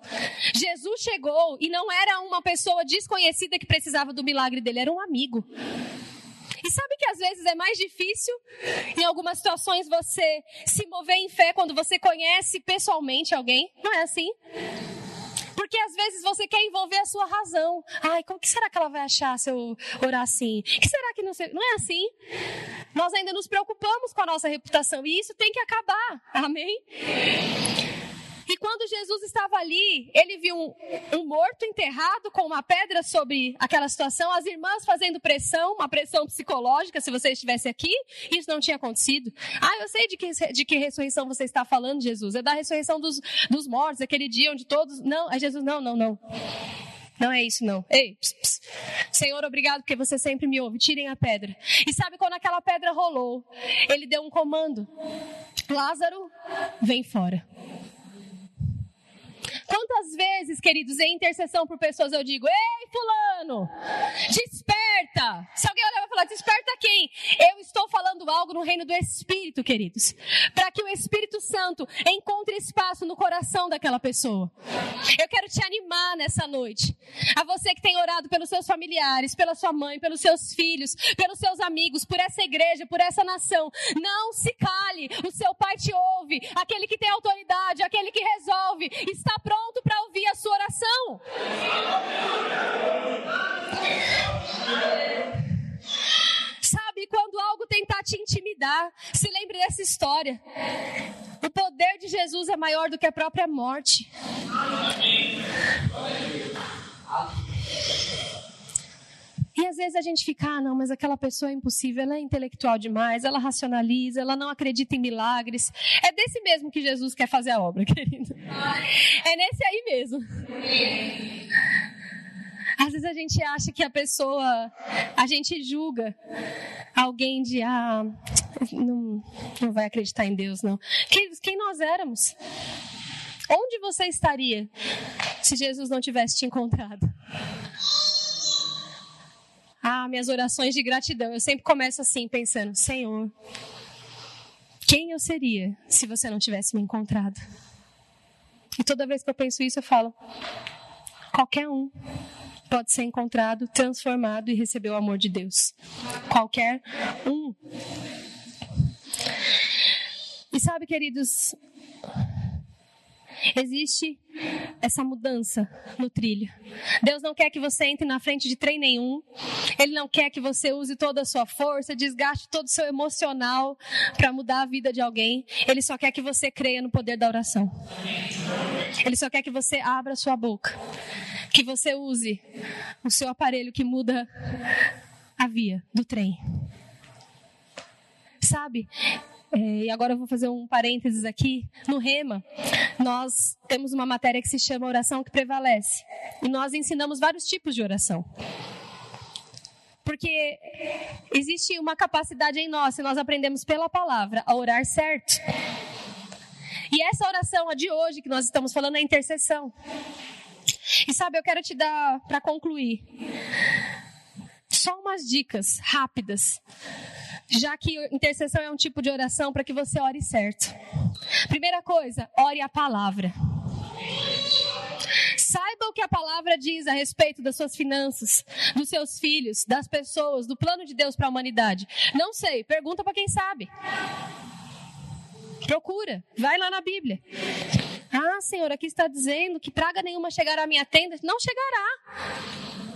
Jesus chegou e não era uma pessoa desconhecida que precisava do milagre dele, era um amigo. E sabe que às vezes é mais difícil, em algumas situações, você se mover em fé quando você conhece pessoalmente alguém? Não é assim? Porque às vezes você quer envolver a sua razão. Ai, como que será que ela vai achar se eu orar assim? que será que não sei? Não é assim? Nós ainda nos preocupamos com a nossa reputação e isso tem que acabar. Amém? E quando Jesus estava ali, ele viu um, um, morto enterrado com uma pedra sobre aquela situação, as irmãs fazendo pressão, uma pressão psicológica, se você estivesse aqui, isso não tinha acontecido. Ah, eu sei de que, de que ressurreição você está falando, Jesus. É da ressurreição dos, dos mortos, aquele dia onde todos. Não, é Jesus, não, não, não. Não é isso, não. Ei. Senhor, obrigado porque você sempre me ouve. Tirem a pedra. E sabe quando aquela pedra rolou? Ele deu um comando: Lázaro, vem fora. Quantas vezes, queridos, em intercessão por pessoas eu digo: Ei, Fulano, desperta. Se alguém olhar e falar, desperta quem? Eu estou falando algo no reino do Espírito, queridos. Para que o Espírito Santo encontre espaço no coração daquela pessoa. Eu quero te animar nessa noite. A você que tem orado pelos seus familiares, pela sua mãe, pelos seus filhos, pelos seus amigos, por essa igreja, por essa nação. Não se cale. O seu pai te ouve. Aquele que tem autoridade, aquele que resolve, está pronto para ouvir a sua oração. Sabe, quando algo tentar te intimidar, se lembre dessa história. O poder de Jesus é maior do que a própria morte. E às vezes a gente fica, ah, não, mas aquela pessoa é impossível, ela é intelectual demais, ela racionaliza, ela não acredita em milagres. É desse mesmo que Jesus quer fazer a obra, (laughs) querido. É nesse aí mesmo. Às vezes a gente acha que a pessoa, a gente julga alguém de, ah, não, não vai acreditar em Deus, não. Quem, quem nós éramos? Onde você estaria se Jesus não tivesse te encontrado? Ah, minhas orações de gratidão. Eu sempre começo assim, pensando: Senhor, quem eu seria se você não tivesse me encontrado? E toda vez que eu penso isso, eu falo: qualquer um pode ser encontrado, transformado e receber o amor de Deus. Qualquer um. E sabe, queridos, Existe essa mudança no trilho. Deus não quer que você entre na frente de trem nenhum. Ele não quer que você use toda a sua força, desgaste todo o seu emocional para mudar a vida de alguém. Ele só quer que você creia no poder da oração. Ele só quer que você abra sua boca. Que você use o seu aparelho que muda a via do trem. Sabe? É, e agora eu vou fazer um parênteses aqui. No Rema, nós temos uma matéria que se chama Oração que Prevalece. E nós ensinamos vários tipos de oração. Porque existe uma capacidade em nós, se nós aprendemos pela palavra a orar certo. E essa oração, a de hoje, que nós estamos falando, é intercessão. E sabe, eu quero te dar, para concluir, só umas dicas rápidas já que intercessão é um tipo de oração para que você ore certo. Primeira coisa, ore a palavra. Saiba o que a palavra diz a respeito das suas finanças, dos seus filhos, das pessoas, do plano de Deus para a humanidade. Não sei, pergunta para quem sabe. Procura, vai lá na Bíblia. Ah, Senhor, aqui está dizendo que praga nenhuma chegará à minha tenda. Não chegará.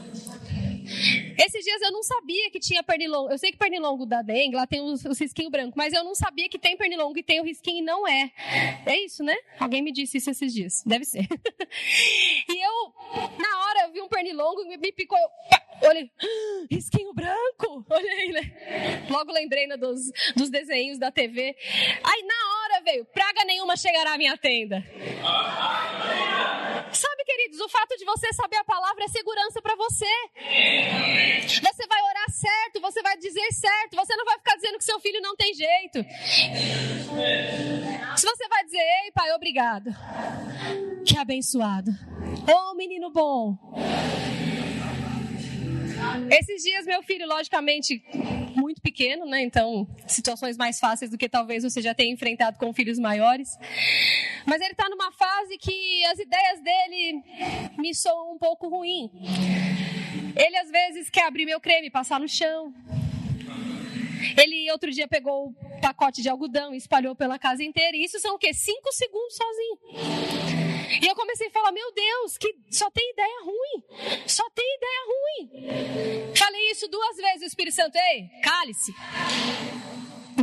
Esses dias eu não sabia que tinha pernilongo. Eu sei que pernilongo da dengue, lá tem os, os risquinhos brancos, mas eu não sabia que tem pernilongo e tem o risquinho e não é. É isso, né? Alguém me disse isso esses dias. Deve ser. (laughs) e eu, na hora, eu vi um pernilongo e me picou. Eu, olhei, ah, risquinho branco? (laughs) Olhei, né? Logo lembrei né, dos, dos desenhos da TV. Aí, na hora, veio, praga nenhuma chegará à minha tenda. Sabe, queridos, o fato de você saber a palavra é segurança para você. Você vai orar certo, você vai dizer certo, você não vai ficar dizendo que seu filho não tem jeito. Se você vai dizer, ei, pai, obrigado. Que abençoado. Ô, oh, menino bom. Esses dias, meu filho, logicamente, muito pequeno, né? Então, situações mais fáceis do que talvez você já tenha enfrentado com filhos maiores. Mas ele está numa fase que as ideias dele me soam um pouco ruim. Ele às vezes quer abrir meu creme e passar no chão. Ele outro dia pegou o pacote de algodão e espalhou pela casa inteira. E isso são o quê? Cinco segundos sozinho. E eu comecei a falar, meu Deus, que só tem ideia ruim. Só tem ideia ruim. Falei isso duas vezes, o Espírito Santo, ei, cale-se.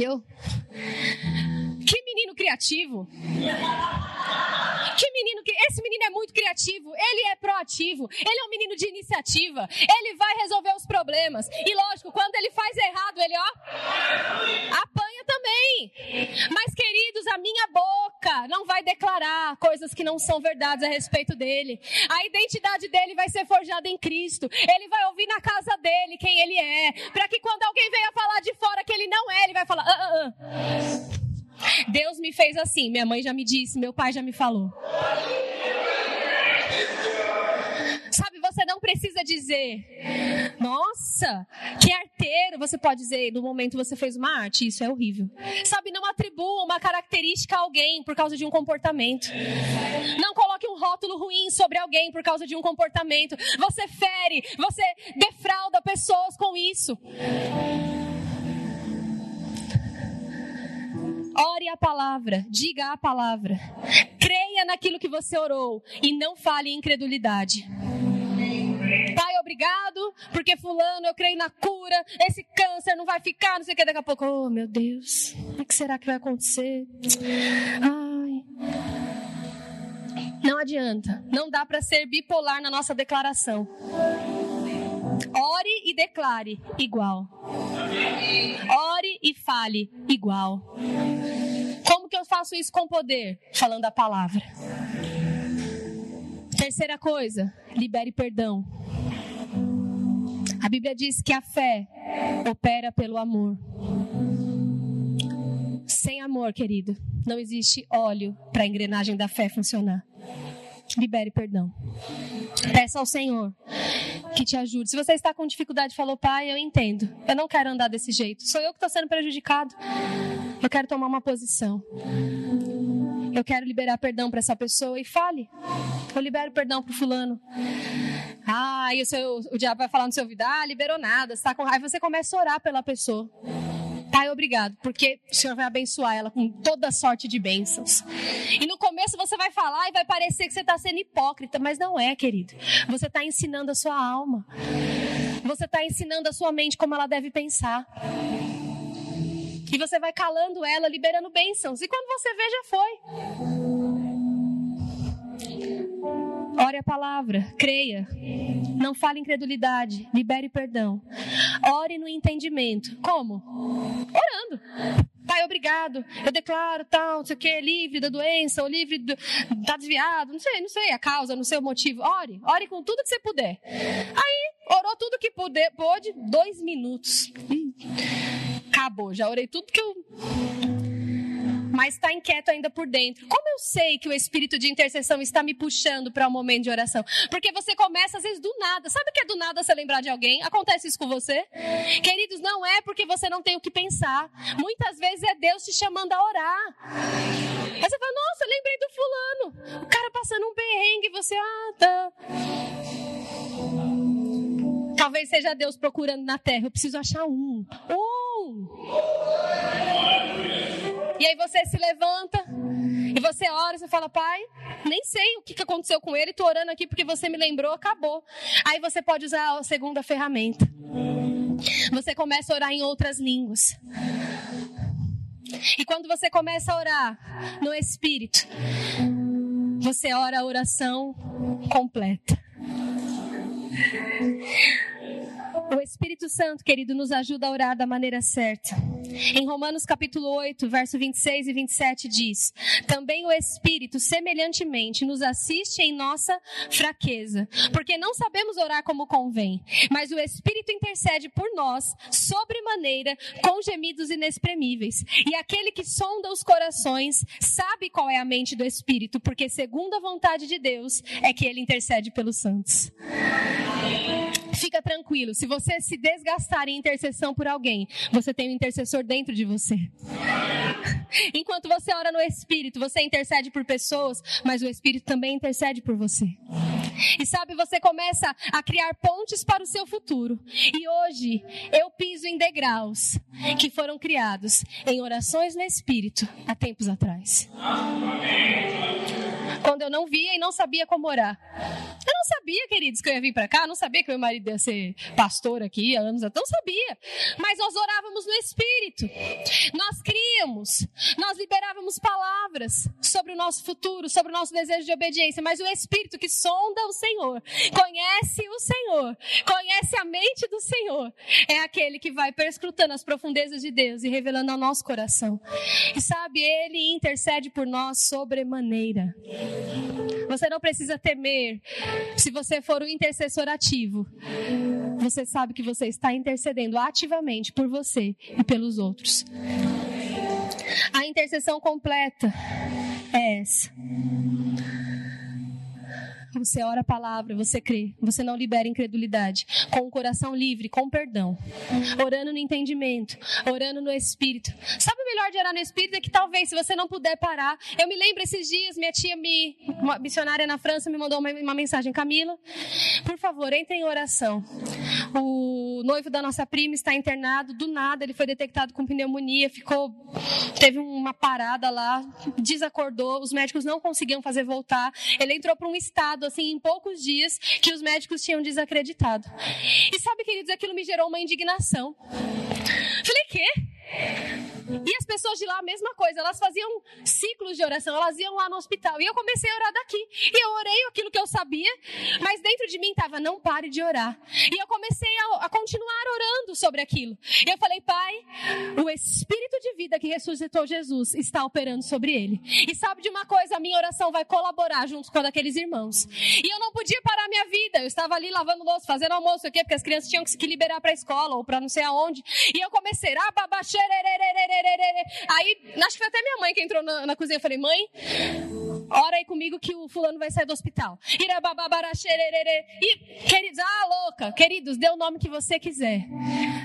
Eu. Menino criativo. Que menino que esse menino é muito criativo, ele é proativo, ele é um menino de iniciativa, ele vai resolver os problemas. E lógico, quando ele faz errado, ele ó apanha também. Mas queridos, a minha boca não vai declarar coisas que não são verdades a respeito dele. A identidade dele vai ser forjada em Cristo. Ele vai ouvir na casa dele quem ele é, para que quando alguém venha falar de fora que ele não é, ele vai falar: ah, ah, ah. Deus me fez assim, minha mãe já me disse, meu pai já me falou. Sabe, você não precisa dizer, nossa, que arteiro. Você pode dizer, no momento você fez uma arte, isso é horrível. Sabe, não atribua uma característica a alguém por causa de um comportamento. Não coloque um rótulo ruim sobre alguém por causa de um comportamento. Você fere, você defrauda pessoas com isso. Ore a palavra, diga a palavra. Creia naquilo que você orou e não fale incredulidade. Pai, obrigado, porque fulano, eu creio na cura, esse câncer não vai ficar, não sei o que, daqui a pouco, oh meu Deus, o que será que vai acontecer? Ai. Não adianta, não dá para ser bipolar na nossa declaração. Ore e declare igual. Ore e fale igual. Como que eu faço isso com poder? Falando a palavra. Terceira coisa, libere perdão. A Bíblia diz que a fé opera pelo amor. Sem amor, querido, não existe óleo para a engrenagem da fé funcionar. Libere perdão. Peça ao Senhor que te ajude. Se você está com dificuldade, falou, pai, eu entendo. Eu não quero andar desse jeito. Sou eu que estou sendo prejudicado. Eu quero tomar uma posição. Eu quero liberar perdão para essa pessoa e fale. Eu libero perdão para fulano. Ah, e o, seu, o diabo vai falar no seu ouvido, ah, liberou nada, está com raiva. Você começa a orar pela pessoa. Pai, obrigado, porque o Senhor vai abençoar ela com toda sorte de bênçãos. E no começo você vai falar e vai parecer que você está sendo hipócrita, mas não é, querido. Você está ensinando a sua alma. Você está ensinando a sua mente como ela deve pensar. E você vai calando ela, liberando bênçãos. E quando você vê, já foi. Ore a palavra, creia. Não fale incredulidade, libere perdão. Ore no entendimento. Como? Orando. Pai, obrigado. Eu declaro tal, não sei o que, livre da doença, ou livre do. tá desviado, não sei, não sei a causa, não sei o motivo. Ore, ore com tudo que você puder. Aí, orou tudo que puder, pôde, dois minutos. Acabou, já orei tudo que eu mas está inquieto ainda por dentro. Como eu sei que o espírito de intercessão está me puxando para um momento de oração? Porque você começa às vezes do nada. Sabe que é do nada você lembrar de alguém? Acontece isso com você? Queridos, não é porque você não tem o que pensar. Muitas vezes é Deus te chamando a orar. Aí você fala, nossa, lembrei do fulano. O cara passando um perrengue, você, ah, tá. Talvez seja Deus procurando na terra. Eu preciso achar um. Um! E aí você se levanta e você ora, você fala, pai, nem sei o que aconteceu com ele, tô orando aqui porque você me lembrou, acabou. Aí você pode usar a segunda ferramenta. Você começa a orar em outras línguas. E quando você começa a orar no Espírito, você ora a oração completa. O Espírito Santo, querido, nos ajuda a orar da maneira certa. Em Romanos capítulo 8, verso 26 e 27 diz: Também o Espírito, semelhantemente, nos assiste em nossa fraqueza, porque não sabemos orar como convém, mas o Espírito intercede por nós, sobremaneira, com gemidos inexprimíveis. E aquele que sonda os corações sabe qual é a mente do Espírito, porque segundo a vontade de Deus é que ele intercede pelos santos. Fica tranquilo, se você se desgastar em intercessão por alguém, você tem um intercessor dentro de você. (laughs) Enquanto você ora no Espírito, você intercede por pessoas, mas o Espírito também intercede por você. E sabe, você começa a criar pontes para o seu futuro. E hoje eu piso em degraus que foram criados em orações no Espírito há tempos atrás. Quando eu não via e não sabia como orar. Eu não sabia, queridos, que eu ia vir para cá, não sabia que meu marido ia ser pastor aqui há anos, eu não sabia. Mas nós orávamos no Espírito. Nós críamos, nós liberávamos palavras sobre o nosso futuro, sobre o nosso desejo de obediência, mas o Espírito que sonda o Senhor, conhece o Senhor, conhece a mente do Senhor, é aquele que vai perscrutando as profundezas de Deus e revelando ao nosso coração. E sabe, ele intercede por nós sobremaneira. Você não precisa temer se você for um intercessor ativo. Você sabe que você está intercedendo ativamente por você e pelos outros. A intercessão completa é essa. Você ora a palavra, você crê, você não libera incredulidade, com o coração livre, com perdão, orando no entendimento, orando no espírito. Sabe o melhor de orar no espírito? É que talvez, se você não puder parar, eu me lembro esses dias, minha tia, me, uma missionária na França, me mandou uma, uma mensagem: Camila, por favor, entre em oração. O noivo da nossa prima está internado, do nada ele foi detectado com pneumonia, ficou, teve uma parada lá, desacordou, os médicos não conseguiam fazer voltar, ele entrou para um estado assim em poucos dias que os médicos tinham desacreditado. E sabe, queridos, aquilo me gerou uma indignação. Falei, quê? E as pessoas de lá, a mesma coisa, elas faziam ciclos de oração, elas iam lá no hospital. E eu comecei a orar daqui. E eu orei aquilo que eu sabia, mas dentro de mim estava, não pare de orar. E eu comecei a, a, continuar orando sobre aquilo. E eu falei, Pai, o Espírito de vida que ressuscitou Jesus está operando sobre ele. E sabe de uma coisa, a minha oração vai colaborar junto com a daqueles irmãos. E eu não podia parar minha vida. Eu estava ali lavando louça, fazendo almoço, o quê? Porque as crianças tinham que se liberar para a escola ou para não sei aonde. E eu comecei, ah, babaxê, Aí, acho que foi até minha mãe que entrou na, na cozinha. Eu falei, mãe, ora aí comigo que o fulano vai sair do hospital. E, queridos, ah, louca, queridos, dê o nome que você quiser.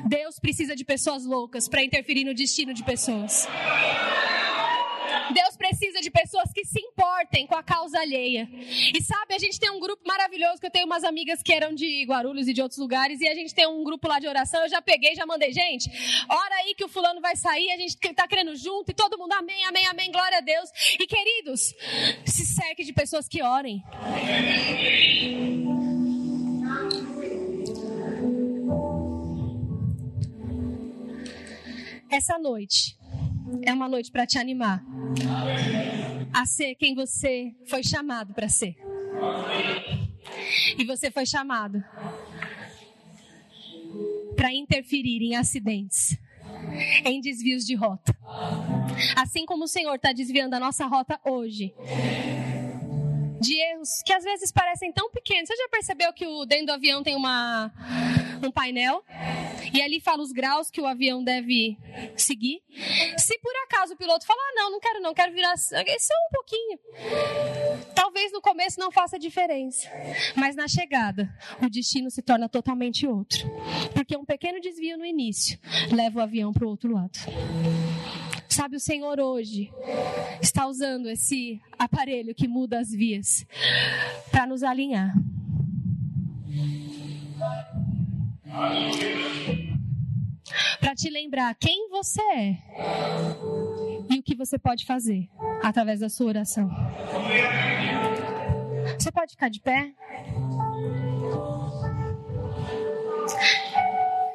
Deus precisa de pessoas loucas para interferir no destino de pessoas. Deus precisa de pessoas que se importem com a causa alheia. E sabe, a gente tem um grupo maravilhoso, que eu tenho umas amigas que eram de Guarulhos e de outros lugares, e a gente tem um grupo lá de oração. Eu já peguei, já mandei, gente, ora aí que o fulano vai sair, a gente está querendo junto, e todo mundo, amém, amém, amém, glória a Deus. E queridos, se cerque de pessoas que orem. Essa noite, é uma noite para te animar a ser quem você foi chamado para ser. E você foi chamado para interferir em acidentes, em desvios de rota. Assim como o Senhor está desviando a nossa rota hoje, de erros que às vezes parecem tão pequenos. Você já percebeu que o dentro do avião tem uma um painel e ali fala os graus que o avião deve seguir? Se por acaso o piloto falar, ah, não, não quero não, quero virar só um pouquinho. Talvez no começo não faça diferença, mas na chegada o destino se torna totalmente outro. Porque um pequeno desvio no início leva o avião para o outro lado. Sabe, o Senhor hoje está usando esse aparelho que muda as vias para nos alinhar. Para te lembrar quem você é e o que você pode fazer através da sua oração. Você pode ficar de pé?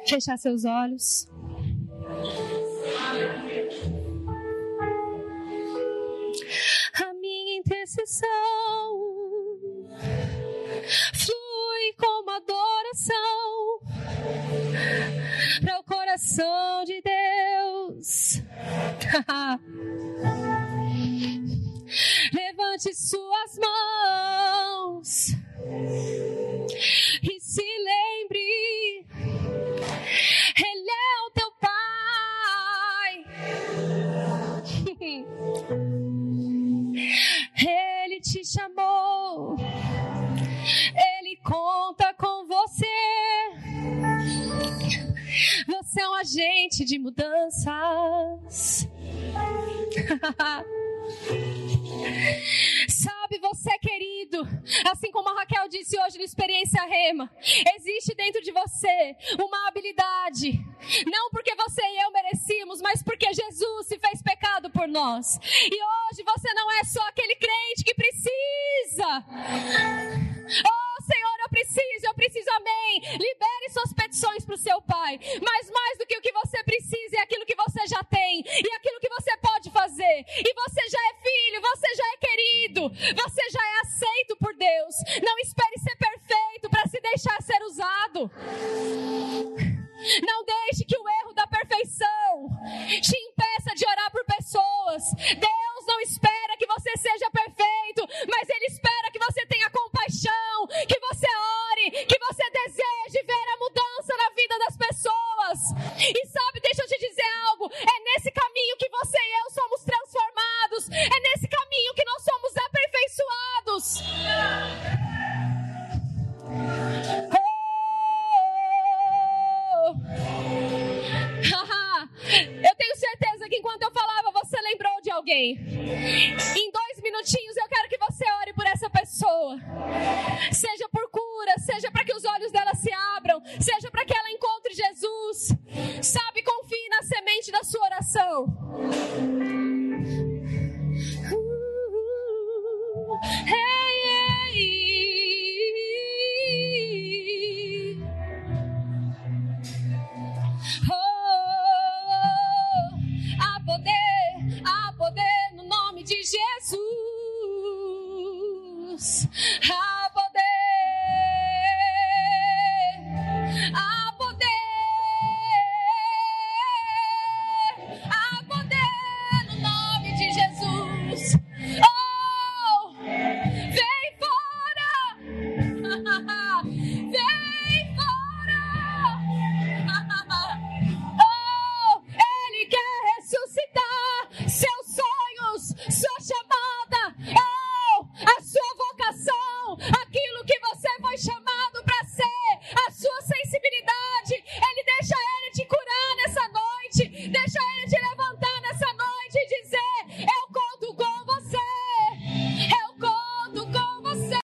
Fechar seus olhos. Coração de Deus. (laughs) Levante suas mãos agente de mudanças. (laughs) Sabe, você, querido, assim como a Raquel disse hoje no Experiência Rema, existe dentro de você uma habilidade, não porque você e eu merecíamos, mas porque Jesus se fez pecado por nós. E hoje você não é só aquele crente que precisa. Oh, Senhor, eu preciso, eu preciso, amém. Libere suas petições para o seu Pai. Mas mais do que o que você precisa é aquilo que você já tem e aquilo que você pode fazer. E você já é filho, você já é querido, você já é aceito por Deus. Não espere ser perfeito para se deixar ser usado. Não deixe que o erro da perfeição te impeça de orar por pessoas. Deus não espera que você seja perfeito, mas Ele espera